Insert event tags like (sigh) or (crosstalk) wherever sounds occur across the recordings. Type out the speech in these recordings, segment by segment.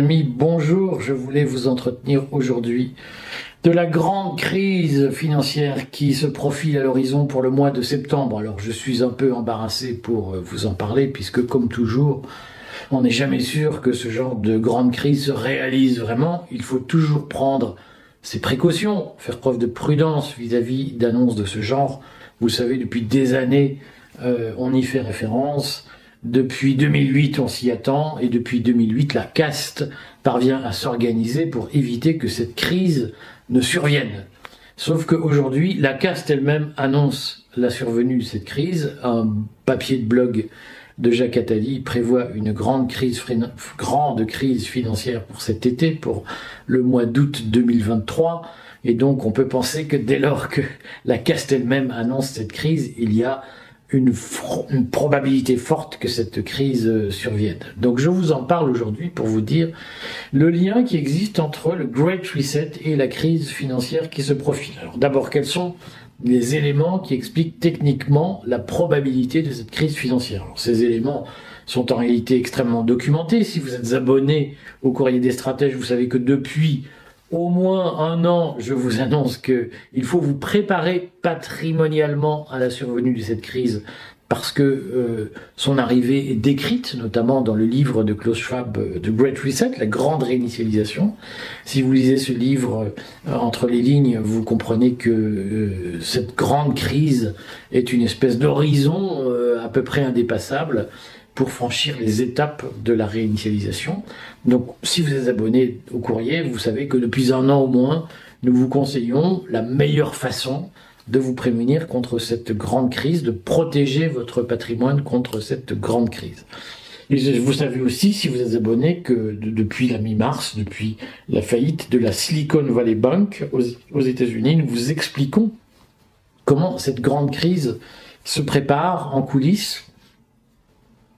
Bonjour. Je voulais vous entretenir aujourd'hui de la grande crise financière qui se profile à l'horizon pour le mois de septembre. Alors je suis un peu embarrassé pour euh, vous en parler puisque comme toujours, on n'est jamais sûr que ce genre de grande crise se réalise vraiment. Il faut toujours prendre ses précautions, faire preuve de prudence vis-à-vis d'annonces de ce genre. Vous savez, depuis des années, euh, on y fait référence. Depuis 2008, on s'y attend, et depuis 2008, la caste parvient à s'organiser pour éviter que cette crise ne survienne. Sauf qu'aujourd'hui, la caste elle-même annonce la survenue de cette crise. Un papier de blog de Jacques Attali prévoit une grande crise, grande crise financière pour cet été, pour le mois d'août 2023. Et donc, on peut penser que dès lors que la caste elle-même annonce cette crise, il y a une, probabilité forte que cette crise euh, survienne. Donc je vous en parle aujourd'hui pour vous dire le lien qui existe entre le Great Reset et la crise financière qui se profile. Alors d'abord, quels sont les éléments qui expliquent techniquement la probabilité de cette crise financière? Alors, Ces éléments sont en réalité extrêmement documentés. Si vous êtes abonné au courrier des stratèges, vous savez que depuis au moins un an, je vous annonce que il faut vous préparer patrimonialement à la survenue de cette crise parce que euh, son arrivée est décrite, notamment dans le livre de Klaus Schwab, euh, The Great Reset, la grande réinitialisation. Si vous lisez ce livre euh, entre les lignes, vous comprenez que cette grande crise est une espèce d'horizon à peu près indépassable pour franchir les étapes de la réinitialisation. Donc, si vous êtes abonné au courrier, vous savez que depuis un an au moins, nous vous conseillons la meilleure façon de vous prémunir contre cette grande crise, de protéger votre patrimoine contre cette grande crise. Et vous savez aussi, si vous êtes abonné, que depuis la mi-mars, depuis la faillite de la Silicon Valley Bank aux, aux États-Unis, nous vous expliquons comment cette grande crise se prépare en coulisses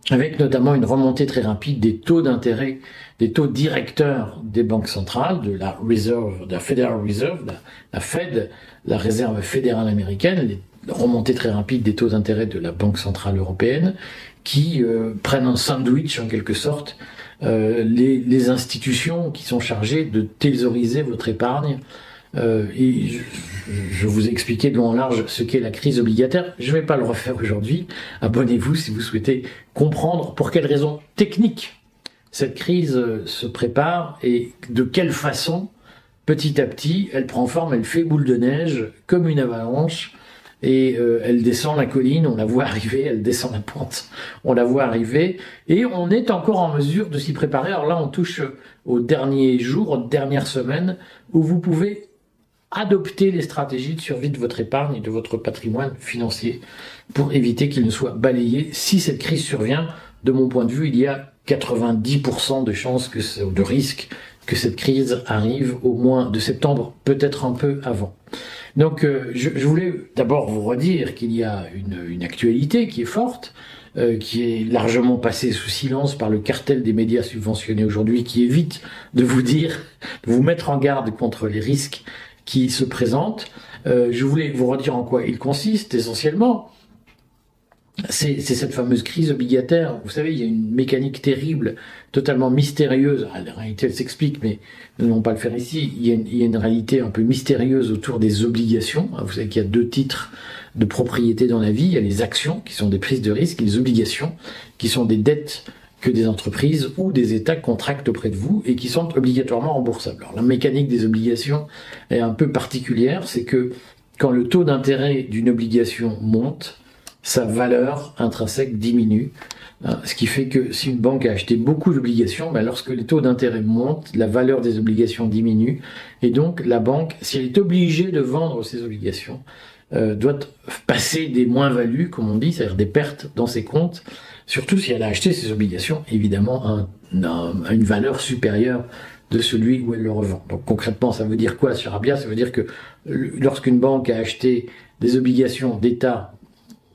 avec notamment une remontée très rapide des taux d'intérêt, des taux directeurs des banques centrales, de la Reserve, de la Federal Reserve, la, Fed, la Réserve fédérale américaine, les remontées très rapides des taux d'intérêt de la Banque centrale européenne, qui euh, prennent un sandwich en quelque sorte euh, les, les, institutions qui sont chargées de thésauriser votre épargne euh, je, vous ai expliqué de long en large ce qu'est la crise obligataire. Je ne vais pas le refaire aujourd'hui. Abonnez-vous si vous souhaitez comprendre pour quelles raisons techniques cette crise euh, se prépare et de quelle façon, petit à petit, elle prend forme, elle fait boule de neige comme une avalanche et euh, elle descend la colline, on la voit arriver, elle descend la pente, on la voit arriver, et on est encore en mesure de s'y préparer. Alors là, on touche aux derniers jours, aux dernières semaines, où vous pouvez adopter les stratégies de survie de votre épargne et de votre patrimoine financier pour éviter qu'il ne soit balayé. Si cette crise survient, de mon point de vue, il y a 90% de chances que de risque que cette crise arrive au moins de septembre, peut-être un peu avant. Donc, euh, je, voulais d'abord vous redire qu'il y a une, une, actualité qui est forte, euh, qui est largement passée sous silence par le cartel des médias subventionnés aujourd'hui, qui évite de vous dire, de vous mettre en garde contre les risques qui se présente. Euh, je voulais vous redire en quoi il consiste essentiellement. C'est cette fameuse crise obligataire. Vous savez, il y a une mécanique terrible, totalement mystérieuse. Ah, la réalité, elle s'explique, mais nous n'allons pas le faire ici. Il y, a une, il y, a une, réalité un peu mystérieuse autour des obligations. Vous savez qu'il y a deux titres de propriété dans la vie. Il y a les actions, qui sont des prises de risque, et les obligations, qui sont des dettes que des entreprises ou des États contractent auprès de vous et qui sont obligatoirement remboursables. La mécanique des obligations est un peu particulière, c'est que quand le taux d'intérêt d'une obligation monte, sa valeur intrinsèque diminue. Hein, ce qui fait que si une banque a acheté beaucoup d'obligations, ben lorsque les taux d'intérêt montent, la valeur des obligations diminue. Et donc la banque, si elle est obligée de vendre ses obligations, euh, doit passer des moins-values, comme on dit, c'est-à-dire des pertes dans ses comptes, surtout si elle a acheté ses obligations, évidemment, à, une valeur supérieure de celui où elle le revend. Donc concrètement, ça veut dire quoi sur Abia Ça veut dire que lorsqu'une banque a acheté des obligations d'État,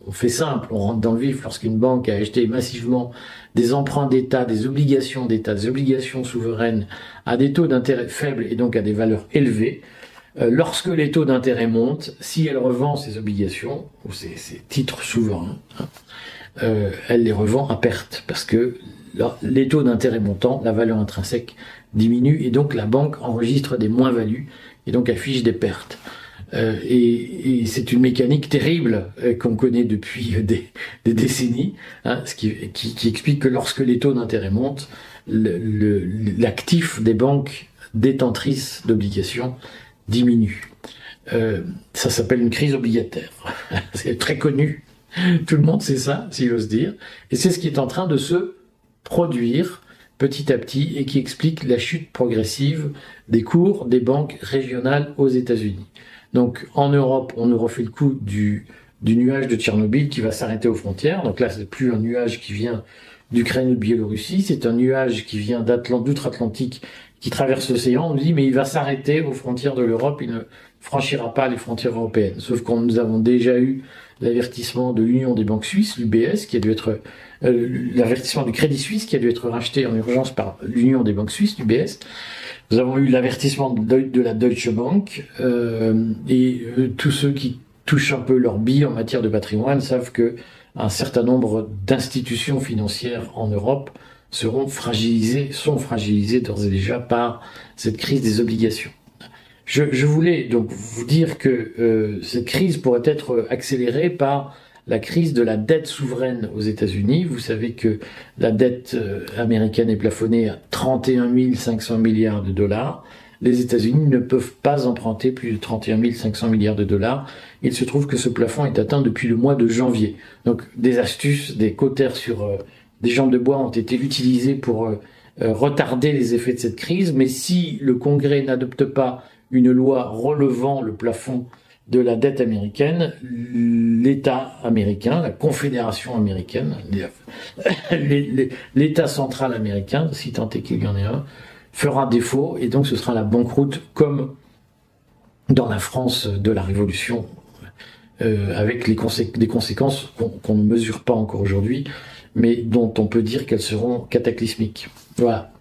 on fait simple, on rentre dans le vif, lorsqu'une banque a acheté massivement des emprunts d'État, des obligations d'État, des obligations souveraines à des taux d'intérêt faibles et donc à des valeurs élevées, euh, lorsque les taux d'intérêt montent, si elle revend ses obligations ou ses, titres souverains, hein, euh, elle les revend à perte parce que les taux d'intérêt montant, la valeur intrinsèque diminue et donc la banque enregistre des moins-values et donc affiche des pertes. Euh, et, c'est une mécanique terrible euh, qu'on connaît depuis des, décennies, hein, ce qui, explique que lorsque les taux d'intérêt montent, l'actif des banques détentrices d'obligations diminue. Ça s'appelle une crise obligataire. (laughs) c'est très connu. Tout le monde sait ça, s'il ose dire. Et c'est ce qui est en train de se produire petit à petit et qui explique la chute progressive des cours des banques régionales aux États-Unis. Donc en Europe, on nous refait le coup du, nuage de Tchernobyl qui va s'arrêter aux frontières. Donc là, c'est plus un nuage qui vient d'Ukraine ou de Biélorussie, c'est un nuage qui vient d'outre-Atlantique qui traverse l'océan. On nous dit mais il va s'arrêter aux frontières de l'Europe, il ne franchira pas les frontières européennes. Sauf qu'on nous avons déjà eu l'avertissement de l'Union des banques suisses, l'UBS, qui a dû être euh, l'avertissement du Crédit Suisse qui a dû être racheté en urgence par l'Union des banques suisses, l'UBS. Nous avons eu l'avertissement de la Deutsche Bank euh, et euh, tous ceux qui touchent un peu leur bille en matière de patrimoine savent que un certain nombre d'institutions financières en Europe seront fragilisées, sont fragilisées d'ores et déjà par cette crise des obligations. Je, voulais donc vous dire que euh, cette crise pourrait être accélérée par la crise de la dette souveraine aux États-Unis. Vous savez que la dette euh, américaine est plafonnée à 31 500 milliards de dollars. Les États-Unis ne peuvent pas emprunter plus de 31 500 milliards de dollars. Il se trouve que ce plafond est atteint depuis le mois de janvier. Donc des astuces, des cautères sur euh, des jambes de bois ont été utilisées pour retarder les effets de cette crise. Mais si le Congrès n'adopte pas une loi relevant le plafond de la dette américaine, l'État américain, la Confédération américaine, (laughs) l'État central américain, si tant est qu'il y en ait un, fera défaut et donc ce sera la banqueroute comme dans la France de la Révolution, euh, avec les des conséquences qu'on ne mesure pas encore aujourd'hui, mais dont on peut dire qu'elles seront cataclysmiques. Voilà.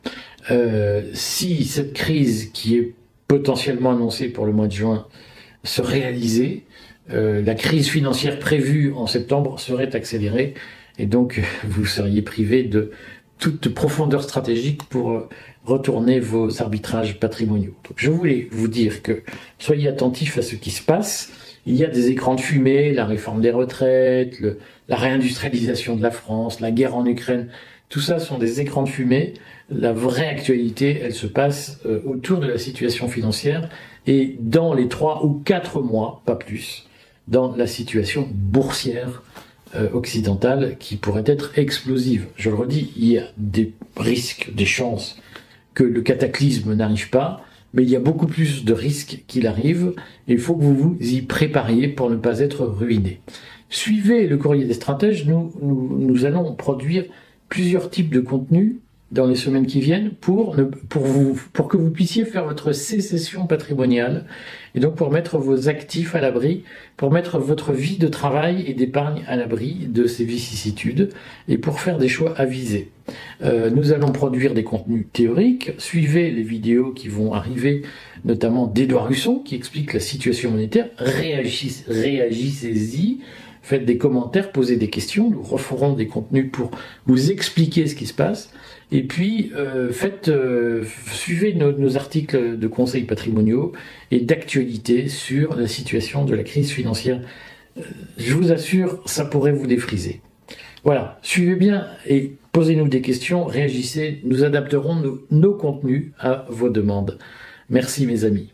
Euh, si cette crise qui est potentiellement annoncé pour le mois de juin se réaliser, euh, la crise financière prévue en septembre serait accélérée et donc vous seriez privé de toute profondeur stratégique pour euh, retourner vos arbitrages patrimoniaux. Je voulais vous dire que soyez attentifs à ce qui se passe. Il y a des écrans de fumée, la réforme des retraites, la réindustrialisation de la France, la guerre en Ukraine. Tout ça sont des écrans de fumée. La vraie actualité, elle se passe euh, autour de la situation financière et dans les trois ou quatre mois, pas plus, dans la situation boursière euh, occidentale qui pourrait être explosive. Je le redis, il y a des risques, des chances que le cataclysme n'arrive pas, mais il y a beaucoup plus de risques qu'il arrive, et il faut que vous vous y prépariez pour ne pas être ruiné. Suivez le courrier des stratèges, nous, nous, nous allons produire plusieurs types de contenus dans les semaines qui viennent pour, pour, vous, pour que vous puissiez faire votre sécession patrimoniale et donc pour mettre vos actifs à l'abri, pour mettre votre vie de travail et d'épargne à l'abri de ces vicissitudes et pour faire des choix avisés. Euh, nous allons produire des contenus théoriques, suivez les vidéos qui vont arriver, notamment d'Edouard Husson qui explique la situation monétaire, réagissez-y, faites des commentaires, posez des questions, nous referons des contenus pour vous expliquer ce qui se passe. Et puis, euh, faites, euh, suivez nos, articles de conseils patrimoniaux et d'actualité sur la situation de la crise financière. Euh, je vous assure, ça pourrait vous défriser. Voilà, suivez bien et posez-nous des questions, réagissez, nous adapterons nos contenus à vos demandes. Merci mes amis.